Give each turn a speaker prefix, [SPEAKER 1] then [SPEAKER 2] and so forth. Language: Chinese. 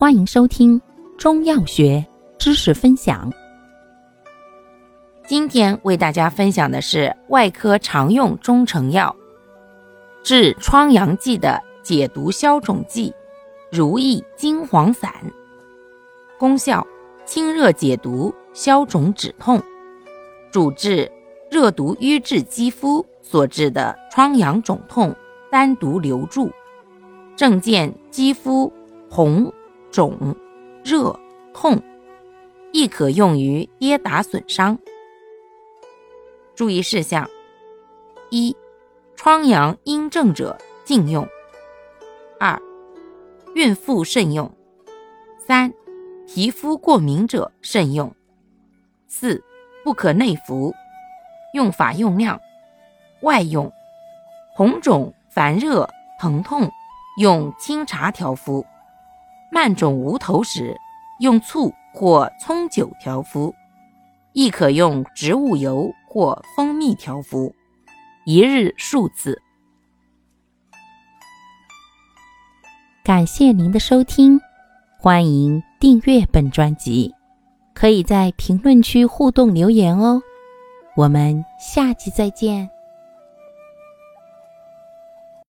[SPEAKER 1] 欢迎收听中药学知识分享。
[SPEAKER 2] 今天为大家分享的是外科常用中成药治疮疡剂的解毒消肿剂——如意金黄散。功效：清热解毒、消肿止痛，主治热毒瘀滞肌肤所致的疮疡肿痛。单独留住，症见肌肤红、肿、热、痛，亦可用于跌打损伤。注意事项：一、疮疡阴症者禁用；二、孕妇慎用；三、皮肤过敏者慎用；四、不可内服。用法用量：外用，红肿。烦热疼痛，用清茶调敷；慢肿无头时，用醋或葱酒调敷，亦可用植物油或蜂蜜调敷，一日数次。
[SPEAKER 1] 感谢您的收听，欢迎订阅本专辑，可以在评论区互动留言哦。我们下期再见。